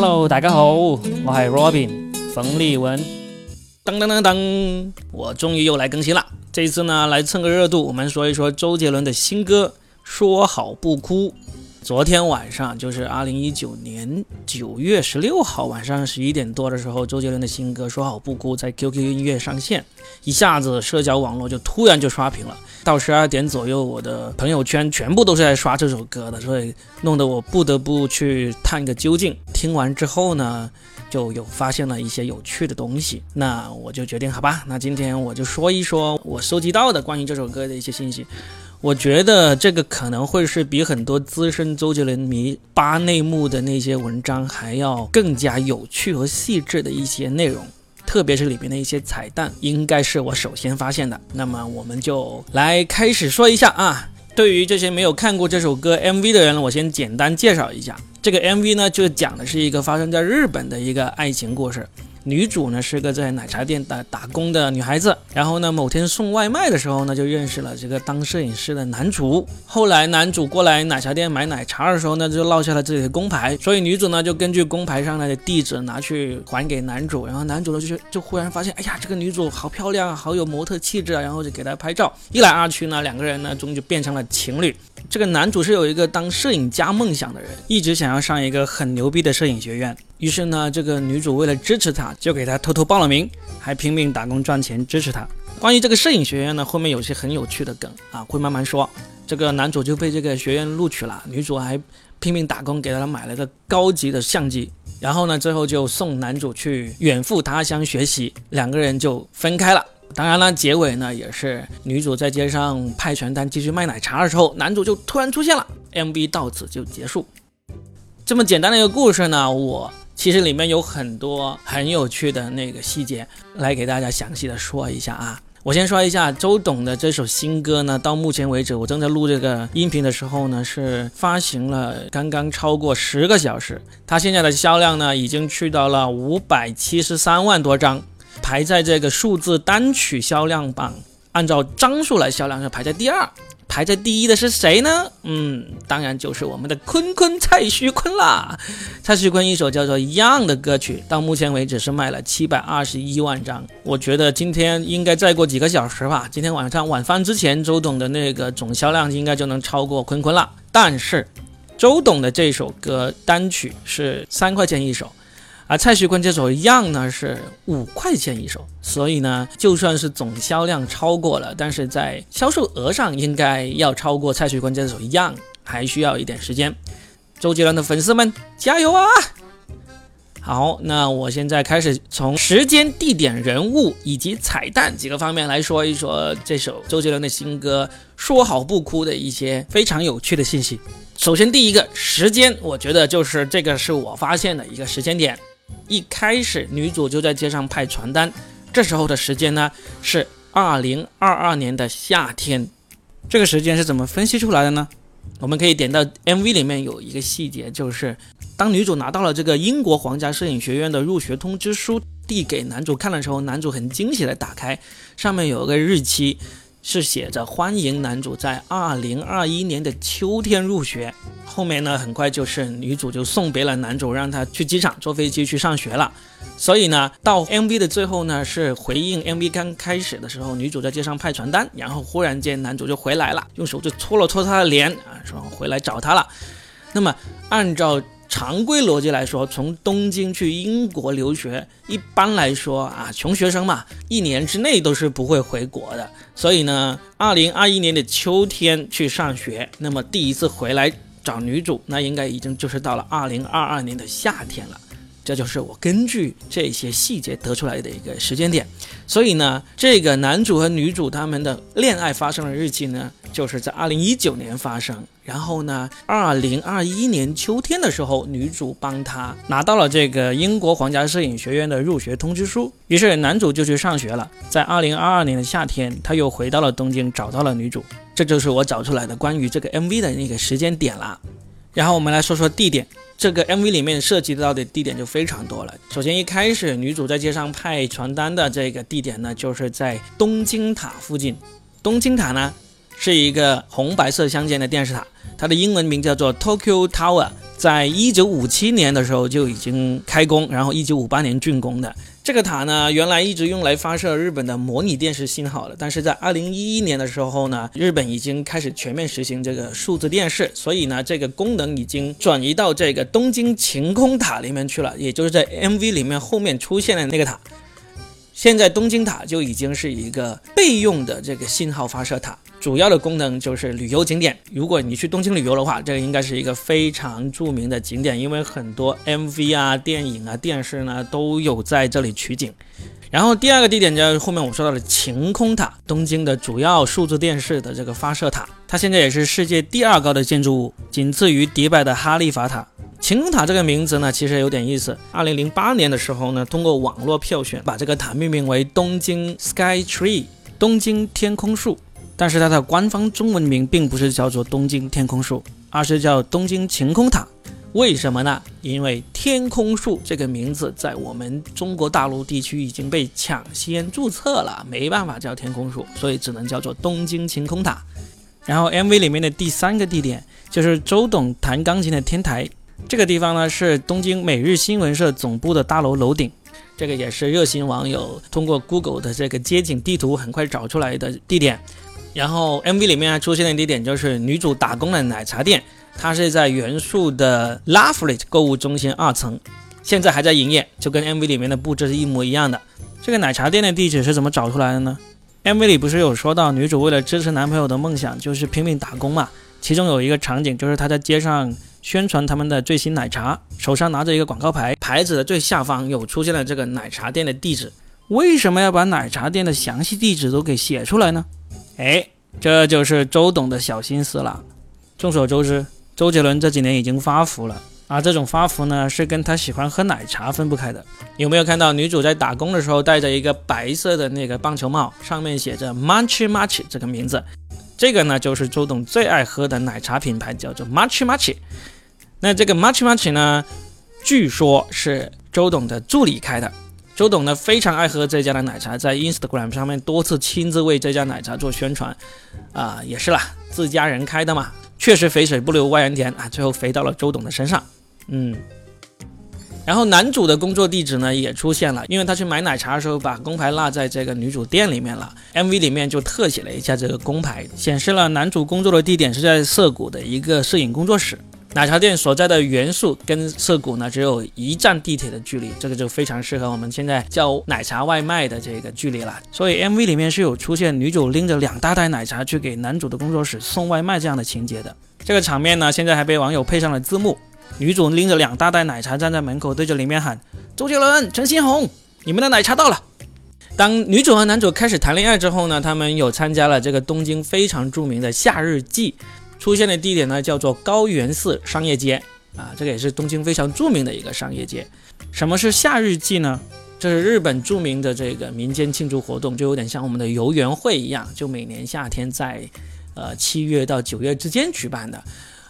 Hello，大家好，我系 Robin 冯立文。噔噔噔噔，我终于又来更新了。这一次呢，来蹭个热度，我们说一说周杰伦的新歌《说好不哭》。昨天晚上，就是二零一九年九月十六号晚上十一点多的时候，周杰伦的新歌《说好不哭》在 QQ 音乐上线，一下子社交网络就突然就刷屏了。到十二点左右，我的朋友圈全部都是在刷这首歌的，所以弄得我不得不去探个究竟。听完之后呢，就有发现了一些有趣的东西，那我就决定，好吧，那今天我就说一说我收集到的关于这首歌的一些信息。我觉得这个可能会是比很多资深周杰伦迷扒内幕的那些文章还要更加有趣和细致的一些内容，特别是里面的一些彩蛋，应该是我首先发现的。那么我们就来开始说一下啊。对于这些没有看过这首歌 MV 的人，我先简单介绍一下。这个 MV 呢，就讲的是一个发生在日本的一个爱情故事。女主呢是个在奶茶店打打工的女孩子，然后呢某天送外卖的时候呢就认识了这个当摄影师的男主。后来男主过来奶茶店买奶茶的时候呢就落下了自己的工牌，所以女主呢就根据工牌上的地址拿去还给男主。然后男主呢就就忽然发现，哎呀这个女主好漂亮，好有模特气质啊，然后就给她拍照。一来二去呢两个人呢终究变成了情侣。这个男主是有一个当摄影家梦想的人，一直想要上一个很牛逼的摄影学院。于是呢，这个女主为了支持他，就给他偷偷报了名，还拼命打工赚钱支持他。关于这个摄影学院呢，后面有些很有趣的梗啊，会慢慢说。这个男主就被这个学院录取了，女主还拼命打工给他买了个高级的相机，然后呢，最后就送男主去远赴他乡学习，两个人就分开了。当然了，结尾呢也是女主在街上派传单继续卖奶茶的时候，男主就突然出现了，MV 到此就结束。这么简单的一个故事呢，我。其实里面有很多很有趣的那个细节，来给大家详细的说一下啊。我先说一下周董的这首新歌呢，到目前为止，我正在录这个音频的时候呢，是发行了刚刚超过十个小时，它现在的销量呢，已经去到了五百七十三万多张，排在这个数字单曲销量榜，按照张数来销量是排在第二。排在第一的是谁呢？嗯，当然就是我们的坤坤蔡徐坤啦。蔡徐坤一首叫做《一样》的歌曲，到目前为止是卖了七百二十一万张。我觉得今天应该再过几个小时吧，今天晚上晚饭之前，周董的那个总销量应该就能超过坤坤了。但是，周董的这首歌单曲是三块钱一首。而蔡徐坤这首《一样》呢是五块钱一首，所以呢，就算是总销量超过了，但是在销售额上应该要超过蔡徐坤这首《一样》，还需要一点时间。周杰伦的粉丝们加油啊！好，那我现在开始从时间、地点、人物以及彩蛋几个方面来说一说这首周杰伦的新歌《说好不哭》的一些非常有趣的信息。首先，第一个时间，我觉得就是这个是我发现的一个时间点。一开始，女主就在街上派传单，这时候的时间呢是二零二二年的夏天。这个时间是怎么分析出来的呢？我们可以点到 MV 里面有一个细节，就是当女主拿到了这个英国皇家摄影学院的入学通知书，递给男主看的时候，男主很惊喜的打开，上面有个日期。是写着欢迎男主在二零二一年的秋天入学。后面呢，很快就是女主就送别了男主，让他去机场坐飞机去上学了。所以呢，到 MV 的最后呢，是回应 MV 刚开始的时候，女主在街上派传单，然后忽然间男主就回来了，用手就搓了搓她的脸啊，说回来找她了。那么按照。常规逻辑来说，从东京去英国留学，一般来说啊，穷学生嘛，一年之内都是不会回国的。所以呢，二零二一年的秋天去上学，那么第一次回来找女主，那应该已经就是到了二零二二年的夏天了。这就是我根据这些细节得出来的一个时间点。所以呢，这个男主和女主他们的恋爱发生的日期呢？就是在二零一九年发生，然后呢，二零二一年秋天的时候，女主帮他拿到了这个英国皇家摄影学院的入学通知书，于是男主就去上学了。在二零二二年的夏天，他又回到了东京，找到了女主。这就是我找出来的关于这个 MV 的那个时间点了。然后我们来说说地点，这个 MV 里面涉及到的地点就非常多了。首先一开始，女主在街上派传单的这个地点呢，就是在东京塔附近。东京塔呢？是一个红白色相间的电视塔，它的英文名叫做 Tokyo Tower，在一九五七年的时候就已经开工，然后一九五八年竣工的。这个塔呢，原来一直用来发射日本的模拟电视信号的，但是在二零一一年的时候呢，日本已经开始全面实行这个数字电视，所以呢，这个功能已经转移到这个东京晴空塔里面去了，也就是在 MV 里面后面出现的那个塔。现在东京塔就已经是一个备用的这个信号发射塔，主要的功能就是旅游景点。如果你去东京旅游的话，这个应该是一个非常著名的景点，因为很多 MV 啊、电影啊、电视呢都有在这里取景。然后第二个地点就是后面我说到的晴空塔，东京的主要数字电视的这个发射塔，它现在也是世界第二高的建筑物，仅次于迪拜的哈利法塔。晴空塔这个名字呢，其实有点意思。二零零八年的时候呢，通过网络票选，把这个塔命名为东京 Sky Tree，东京天空树。但是它的官方中文名并不是叫做东京天空树，而是叫东京晴空塔。为什么呢？因为天空树这个名字在我们中国大陆地区已经被抢先注册了，没办法叫天空树，所以只能叫做东京晴空塔。然后 MV 里面的第三个地点就是周董弹钢琴的天台。这个地方呢是东京每日新闻社总部的大楼楼顶，这个也是热心网友通过 Google 的这个街景地图很快找出来的地点。然后 MV 里面还出现的地点就是女主打工的奶茶店，它是在元素的 Lovely 购物中心二层，现在还在营业，就跟 MV 里面的布置是一模一样的。这个奶茶店的地址是怎么找出来的呢？MV 里不是有说到女主为了支持男朋友的梦想，就是拼命打工嘛？其中有一个场景就是她在街上。宣传他们的最新奶茶，手上拿着一个广告牌，牌子的最下方有出现了这个奶茶店的地址。为什么要把奶茶店的详细地址都给写出来呢？哎，这就是周董的小心思了。众所周知，周杰伦这几年已经发福了，而这种发福呢，是跟他喜欢喝奶茶分不开的。有没有看到女主在打工的时候戴着一个白色的那个棒球帽，上面写着 Munch Munch 这个名字？这个呢，就是周董最爱喝的奶茶品牌，叫做 Much Much。那这个 Much Much 呢，据说是周董的助理开的。周董呢非常爱喝这家的奶茶，在 Instagram 上面多次亲自为这家奶茶做宣传。啊，也是啦，自家人开的嘛，确实肥水不流外人田啊，最后肥到了周董的身上。嗯。然后男主的工作地址呢也出现了，因为他去买奶茶的时候把工牌落在这个女主店里面了。MV 里面就特写了一下这个工牌，显示了男主工作的地点是在涩谷的一个摄影工作室。奶茶店所在的元素跟涩谷呢只有一站地铁的距离，这个就非常适合我们现在叫奶茶外卖的这个距离了。所以 MV 里面是有出现女主拎着两大袋奶茶去给男主的工作室送外卖这样的情节的。这个场面呢现在还被网友配上了字幕。女主拎着两大袋奶茶站在门口，对着里面喊：“周杰伦、陈星红，你们的奶茶到了。”当女主和男主开始谈恋爱之后呢，他们有参加了这个东京非常著名的夏日祭，出现的地点呢叫做高原寺商业街啊，这个也是东京非常著名的一个商业街。什么是夏日祭呢？这是日本著名的这个民间庆祝活动，就有点像我们的游园会一样，就每年夏天在呃七月到九月之间举办的。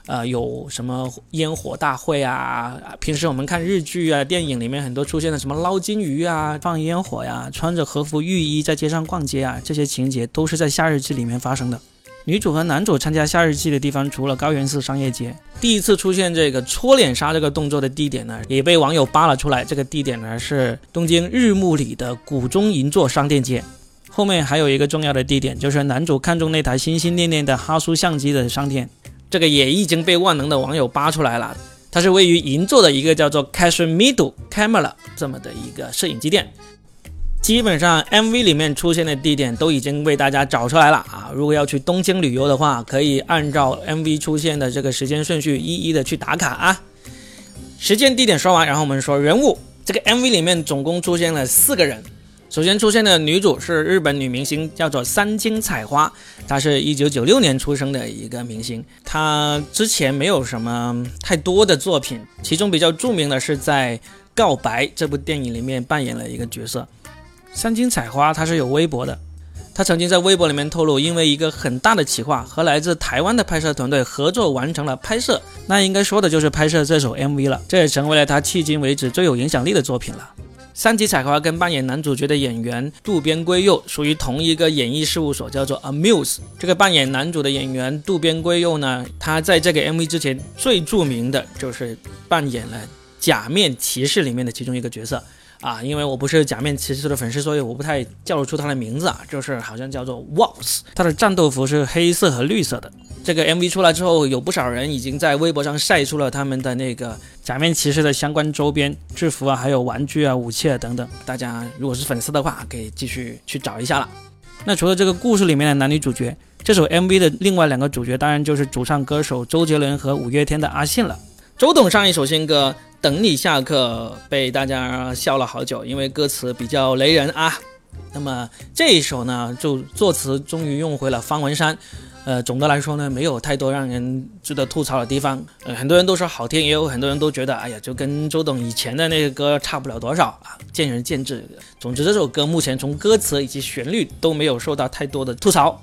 呃，有什么烟火大会啊？平时我们看日剧啊、电影里面很多出现的什么捞金鱼啊、放烟火呀、穿着和服浴衣在街上逛街啊，这些情节都是在夏日祭里面发生的。女主和男主参加夏日祭的地方，除了高原寺商业街，第一次出现这个搓脸杀这个动作的地点呢，也被网友扒了出来。这个地点呢是东京日暮里的谷中银座商店街。后面还有一个重要的地点，就是男主看中那台心心念念的哈苏相机的商店。这个也已经被万能的网友扒出来了，它是位于银座的一个叫做 Cashmido Camera 这么的一个摄影机店。基本上 MV 里面出现的地点都已经为大家找出来了啊！如果要去东京旅游的话，可以按照 MV 出现的这个时间顺序一一的去打卡啊。时间地点说完，然后我们说人物，这个 MV 里面总共出现了四个人。首先出现的女主是日本女明星，叫做三金彩花，她是一九九六年出生的一个明星。她之前没有什么太多的作品，其中比较著名的是在《告白》这部电影里面扮演了一个角色。三金彩花她是有微博的，她曾经在微博里面透露，因为一个很大的企划和来自台湾的拍摄团队合作完成了拍摄，那应该说的就是拍摄这首 MV 了，这也成为了她迄今为止最有影响力的作品了。三吉彩花跟扮演男主角的演员渡边圭佑属于同一个演艺事务所，叫做 Amuse。这个扮演男主的演员渡边圭佑呢，他在这个 MV 之前最著名的就是扮演了《假面骑士》里面的其中一个角色。啊，因为我不是假面骑士的粉丝，所以我不太叫得出他的名字啊。就是好像叫做 Walls，他的战斗服是黑色和绿色的。这个 MV 出来之后，有不少人已经在微博上晒出了他们的那个假面骑士的相关周边、制服啊，还有玩具啊、武器啊等等。大家如果是粉丝的话，可以继续去找一下了。那除了这个故事里面的男女主角，这首 MV 的另外两个主角当然就是主唱歌手周杰伦和五月天的阿信了。周董上一首新歌。等你下课被大家笑了好久，因为歌词比较雷人啊。那么这一首呢，就作词终于用回了方文山。呃，总的来说呢，没有太多让人值得吐槽的地方。呃，很多人都说好听，也有很多人都觉得，哎呀，就跟周董以前的那个歌差不了多少啊，见仁见智。总之，这首歌目前从歌词以及旋律都没有受到太多的吐槽。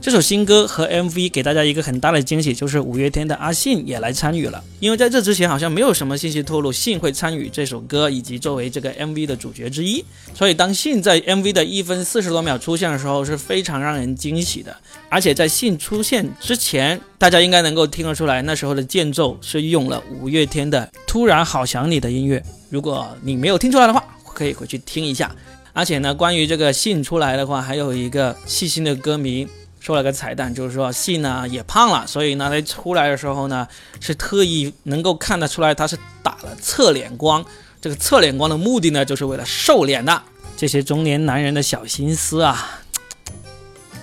这首新歌和 MV 给大家一个很大的惊喜，就是五月天的阿信也来参与了。因为在这之前好像没有什么信息透露信会参与这首歌，以及作为这个 MV 的主角之一。所以当信在 MV 的一分四十多秒出现的时候，是非常让人惊喜的。而且在信出现之前，大家应该能够听得出来，那时候的间奏是用了五月天的《突然好想你》的音乐。如果你没有听出来的话，可以回去听一下。而且呢，关于这个信出来的话，还有一个细心的歌迷。说了个彩蛋，就是说信呢也胖了，所以呢他出来的时候呢是特意能够看得出来他是打了侧脸光。这个侧脸光的目的呢就是为了瘦脸的。这些中年男人的小心思啊，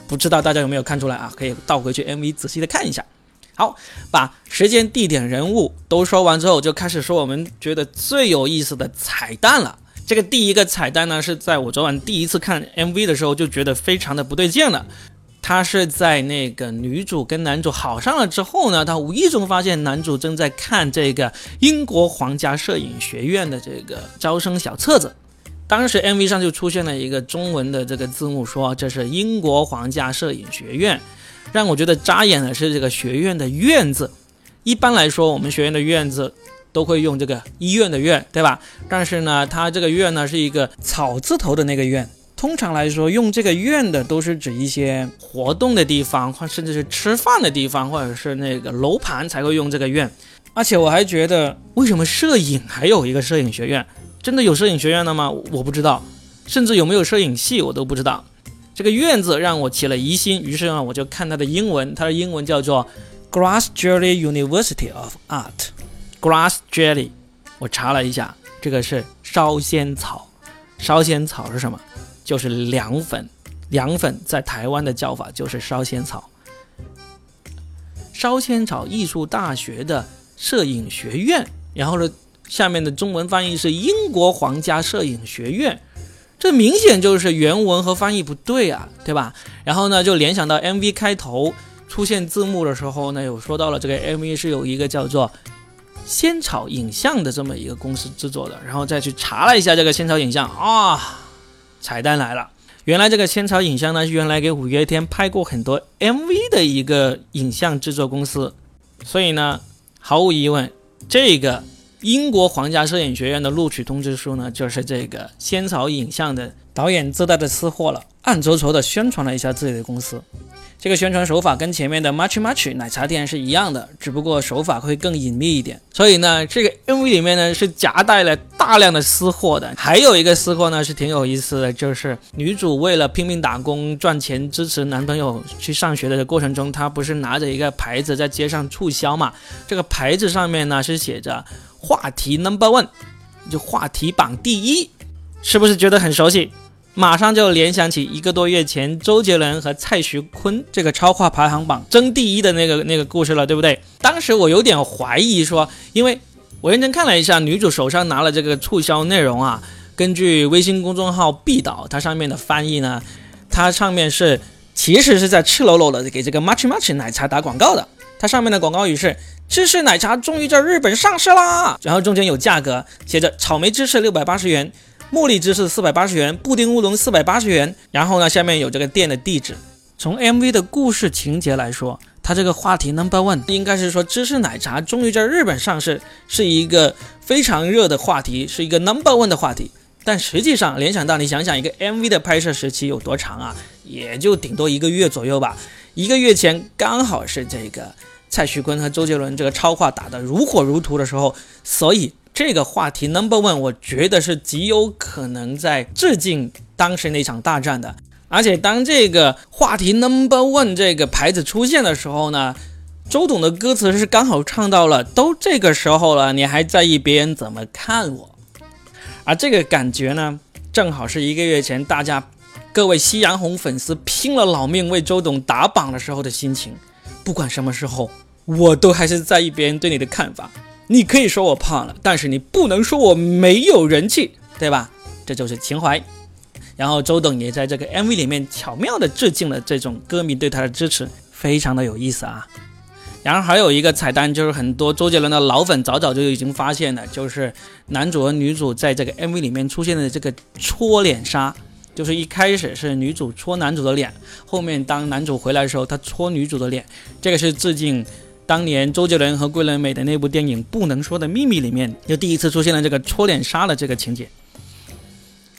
不知道大家有没有看出来啊？可以倒回去 MV 仔细的看一下。好，把时间、地点、人物都说完之后，就开始说我们觉得最有意思的彩蛋了。这个第一个彩蛋呢是在我昨晚第一次看 MV 的时候就觉得非常的不对劲了。他是在那个女主跟男主好上了之后呢，他无意中发现男主正在看这个英国皇家摄影学院的这个招生小册子。当时 MV 上就出现了一个中文的这个字幕，说这是英国皇家摄影学院。让我觉得扎眼的是这个学院的“院”字。一般来说，我们学院的“院”字都会用这个医院的“院”，对吧？但是呢，它这个“院”呢是一个草字头的那个“院”。通常来说，用这个院的都是指一些活动的地方，或甚至是吃饭的地方，或者是那个楼盘才会用这个院。而且我还觉得，为什么摄影还有一个摄影学院？真的有摄影学院的吗？我不知道，甚至有没有摄影系我都不知道。这个院字让我起了疑心，于是呢，我就看它的英文，它的英文叫做 Grass Jelly University of Art。Grass Jelly，我查了一下，这个是烧仙草。烧仙草是什么？就是凉粉，凉粉在台湾的叫法就是烧仙草。烧仙草艺术大学的摄影学院，然后呢，下面的中文翻译是英国皇家摄影学院，这明显就是原文和翻译不对啊，对吧？然后呢，就联想到 MV 开头出现字幕的时候呢，有说到了这个 MV 是有一个叫做仙草影像的这么一个公司制作的，然后再去查了一下这个仙草影像啊。彩蛋来了，原来这个仙草影像呢，是原来给五月天拍过很多 MV 的一个影像制作公司，所以呢，毫无疑问，这个英国皇家摄影学院的录取通知书呢，就是这个仙草影像的导演自带的私货了，暗戳戳的宣传了一下自己的公司。这个宣传手法跟前面的 Much Much 奶茶店是一样的，只不过手法会更隐秘一点。所以呢，这个 MV 里面呢是夹带了大量的私货的。还有一个私货呢是挺有意思的，就是女主为了拼命打工赚钱支持男朋友去上学的过程中，她不是拿着一个牌子在街上促销嘛？这个牌子上面呢是写着话题 Number One，就话题榜第一，是不是觉得很熟悉？马上就联想起一个多月前周杰伦和蔡徐坤这个超话排行榜争第一的那个那个故事了，对不对？当时我有点怀疑说，因为我认真看了一下女主手上拿了这个促销内容啊，根据微信公众号必导它上面的翻译呢，它上面是其实是在赤裸裸的给这个 Much Much 奶茶打广告的。它上面的广告语是芝士奶茶终于在日本上市啦，然后中间有价格，写着草莓芝士六百八十元。茉莉芝士四百八十元，布丁乌龙四百八十元。然后呢，下面有这个店的地址。从 MV 的故事情节来说，它这个话题 Number One 应该是说芝士奶茶终于在日本上市，是一个非常热的话题，是一个 Number One 的话题。但实际上联想到你想想，一个 MV 的拍摄时期有多长啊？也就顶多一个月左右吧。一个月前刚好是这个蔡徐坤和周杰伦这个超话打得如火如荼的时候，所以这个话题 Number One，我觉得是极有可能在致敬当时那场大战的。而且当这个话题 Number One 这个牌子出现的时候呢，周董的歌词是刚好唱到了，都这个时候了，你还在意别人怎么看我？而这个感觉呢，正好是一个月前大家各位夕阳红粉丝拼了老命为周董打榜的时候的心情。不管什么时候，我都还是在意别人对你的看法。你可以说我胖了，但是你不能说我没有人气，对吧？这就是情怀。然后周董也在这个 MV 里面巧妙地致敬了这种歌迷对他的支持，非常的有意思啊。然后还有一个彩蛋，就是很多周杰伦的老粉早早就已经发现了，就是男主和女主在这个 MV 里面出现的这个戳脸杀，就是一开始是女主戳男主的脸，后面当男主回来的时候，他戳女主的脸，这个是致敬当年周杰伦和桂纶镁的那部电影《不能说的秘密》里面又第一次出现了这个戳脸杀的这个情节。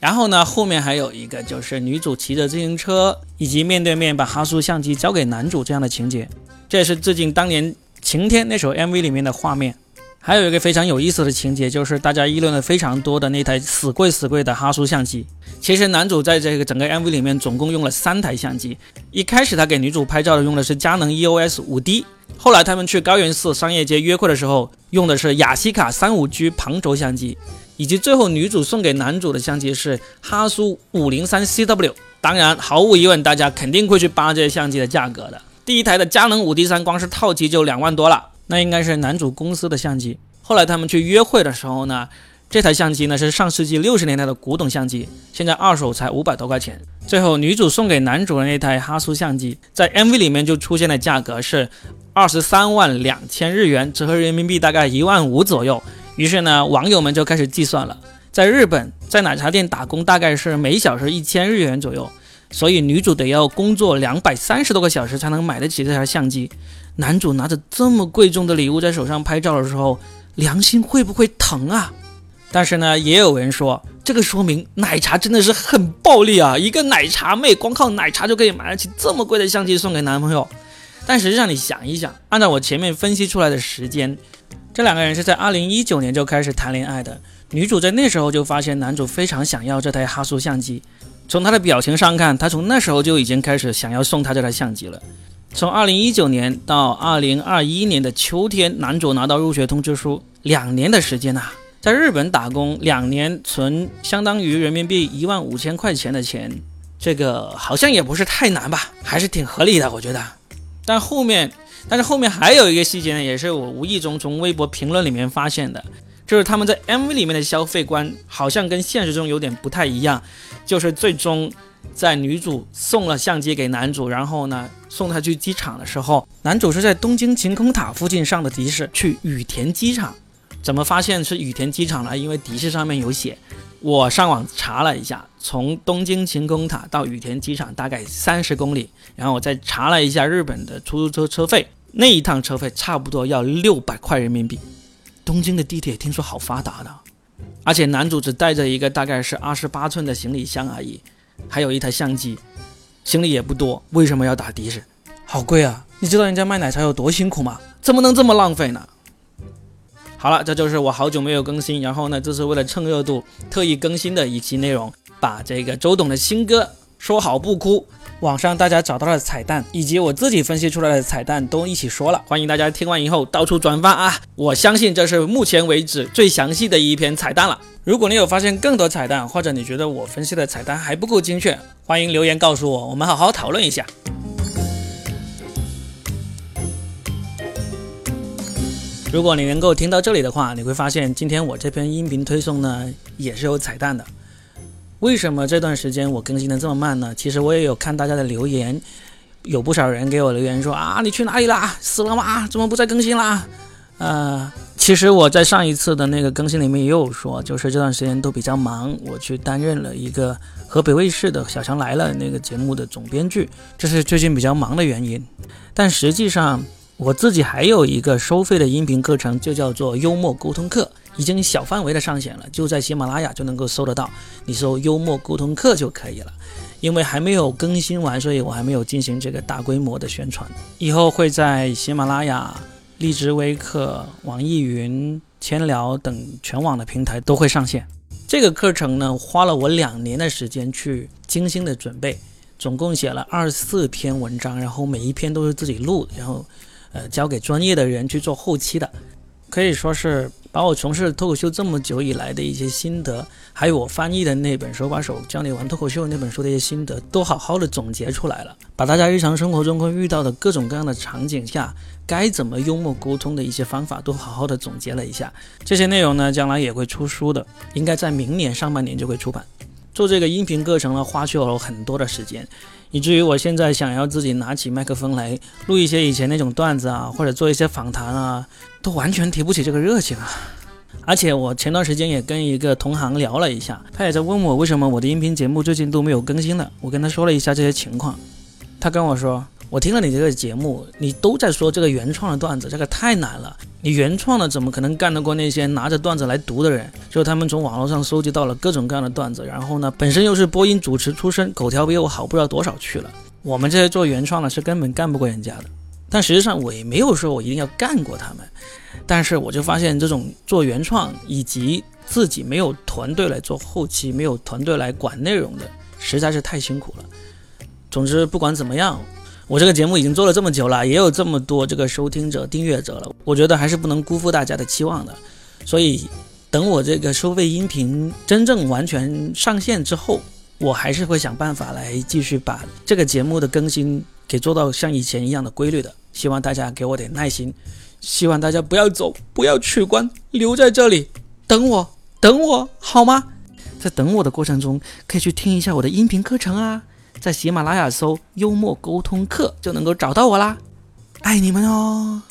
然后呢，后面还有一个就是女主骑着自行车，以及面对面把哈苏相机交给男主这样的情节，这也是致敬当年《晴天》那首 MV 里面的画面。还有一个非常有意思的情节，就是大家议论的非常多的那台死贵死贵的哈苏相机。其实男主在这个整个 MV 里面总共用了三台相机，一开始他给女主拍照的用的是佳能 EOS 5D，后来他们去高原寺商业街约会的时候用的是雅西卡 35G 旁轴相机。以及最后女主送给男主的相机是哈苏五零三 CW，当然毫无疑问，大家肯定会去扒这些相机的价格的。第一台的佳能五 D 三光是套机就两万多了，那应该是男主公司的相机。后来他们去约会的时候呢，这台相机呢是上世纪六十年代的古董相机，现在二手才五百多块钱。最后女主送给男主的那台哈苏相机，在 MV 里面就出现的价格是二十三万两千日元，折合人民币大概一万五左右。于是呢，网友们就开始计算了，在日本，在奶茶店打工大概是每小时一千日元左右，所以女主得要工作两百三十多个小时才能买得起这台相机。男主拿着这么贵重的礼物在手上拍照的时候，良心会不会疼啊？但是呢，也有人说，这个说明奶茶真的是很暴力啊！一个奶茶妹光靠奶茶就可以买得起这么贵的相机送给男朋友。但实际上，你想一想，按照我前面分析出来的时间。这两个人是在二零一九年就开始谈恋爱的，女主在那时候就发现男主非常想要这台哈苏相机，从他的表情上看，他从那时候就已经开始想要送他这台相机了。从二零一九年到二零二一年的秋天，男主拿到入学通知书，两年的时间呐，在日本打工两年，存相当于人民币一万五千块钱的钱，这个好像也不是太难吧，还是挺合理的，我觉得。但后面。但是后面还有一个细节呢，也是我无意中从微博评论里面发现的，就是他们在 MV 里面的消费观好像跟现实中有点不太一样。就是最终在女主送了相机给男主，然后呢送他去机场的时候，男主是在东京晴空塔附近上的的士去羽田机场。怎么发现是羽田机场呢？因为的士上面有写。我上网查了一下，从东京晴空塔到羽田机场大概三十公里，然后我再查了一下日本的出租车车费，那一趟车费差不多要六百块人民币。东京的地铁听说好发达的，而且男主只带着一个大概是二十八寸的行李箱而已，还有一台相机，行李也不多，为什么要打的士？好贵啊！你知道人家卖奶茶有多辛苦吗？怎么能这么浪费呢？好了，这就是我好久没有更新，然后呢，这是为了蹭热度特意更新的一期内容，把这个周董的新歌《说好不哭》，网上大家找到的彩蛋，以及我自己分析出来的彩蛋都一起说了，欢迎大家听完以后到处转发啊！我相信这是目前为止最详细的一篇彩蛋了。如果你有发现更多彩蛋，或者你觉得我分析的彩蛋还不够精确，欢迎留言告诉我，我们好好讨论一下。如果你能够听到这里的话，你会发现今天我这篇音频推送呢也是有彩蛋的。为什么这段时间我更新的这么慢呢？其实我也有看大家的留言，有不少人给我留言说啊，你去哪里啦？死了吗？怎么不再更新啦？呃，其实我在上一次的那个更新里面也有说，就是这段时间都比较忙，我去担任了一个河北卫视的《小强来了》那个节目的总编剧，这是最近比较忙的原因。但实际上。我自己还有一个收费的音频课程，就叫做幽默沟通课，已经小范围的上线了，就在喜马拉雅就能够搜得到，你搜幽默沟通课就可以了。因为还没有更新完，所以我还没有进行这个大规模的宣传。以后会在喜马拉雅、荔枝微课、网易云、千聊等全网的平台都会上线。这个课程呢，花了我两年的时间去精心的准备，总共写了二十四篇文章，然后每一篇都是自己录，然后呃交给专业的人去做后期的，可以说是。把我从事脱口秀这么久以来的一些心得，还有我翻译的那本《手把手教你玩脱口秀》那本书的一些心得，都好好的总结出来了。把大家日常生活中会遇到的各种各样的场景下，该怎么幽默沟通的一些方法，都好好的总结了一下。这些内容呢，将来也会出书的，应该在明年上半年就会出版。做这个音频课程呢，花去了很多的时间，以至于我现在想要自己拿起麦克风来录一些以前那种段子啊，或者做一些访谈啊。都完全提不起这个热情啊！而且我前段时间也跟一个同行聊了一下，他也在问我为什么我的音频节目最近都没有更新了。我跟他说了一下这些情况，他跟我说：“我听了你这个节目，你都在说这个原创的段子，这个太难了。你原创的怎么可能干得过那些拿着段子来读的人？就他们从网络上收集到了各种各样的段子，然后呢，本身又是播音主持出身，口条比我好不知道多少去了。我们这些做原创的，是根本干不过人家的。”但实际上我也没有说我一定要干过他们，但是我就发现这种做原创以及自己没有团队来做后期，没有团队来管内容的，实在是太辛苦了。总之不管怎么样，我这个节目已经做了这么久了，也有这么多这个收听者、订阅者了，我觉得还是不能辜负大家的期望的。所以等我这个收费音频真正完全上线之后，我还是会想办法来继续把这个节目的更新给做到像以前一样的规律的。希望大家给我点耐心，希望大家不要走，不要取关，留在这里等我，等我好吗？在等我的过程中，可以去听一下我的音频课程啊，在喜马拉雅搜“幽默沟通课”就能够找到我啦。爱你们哦！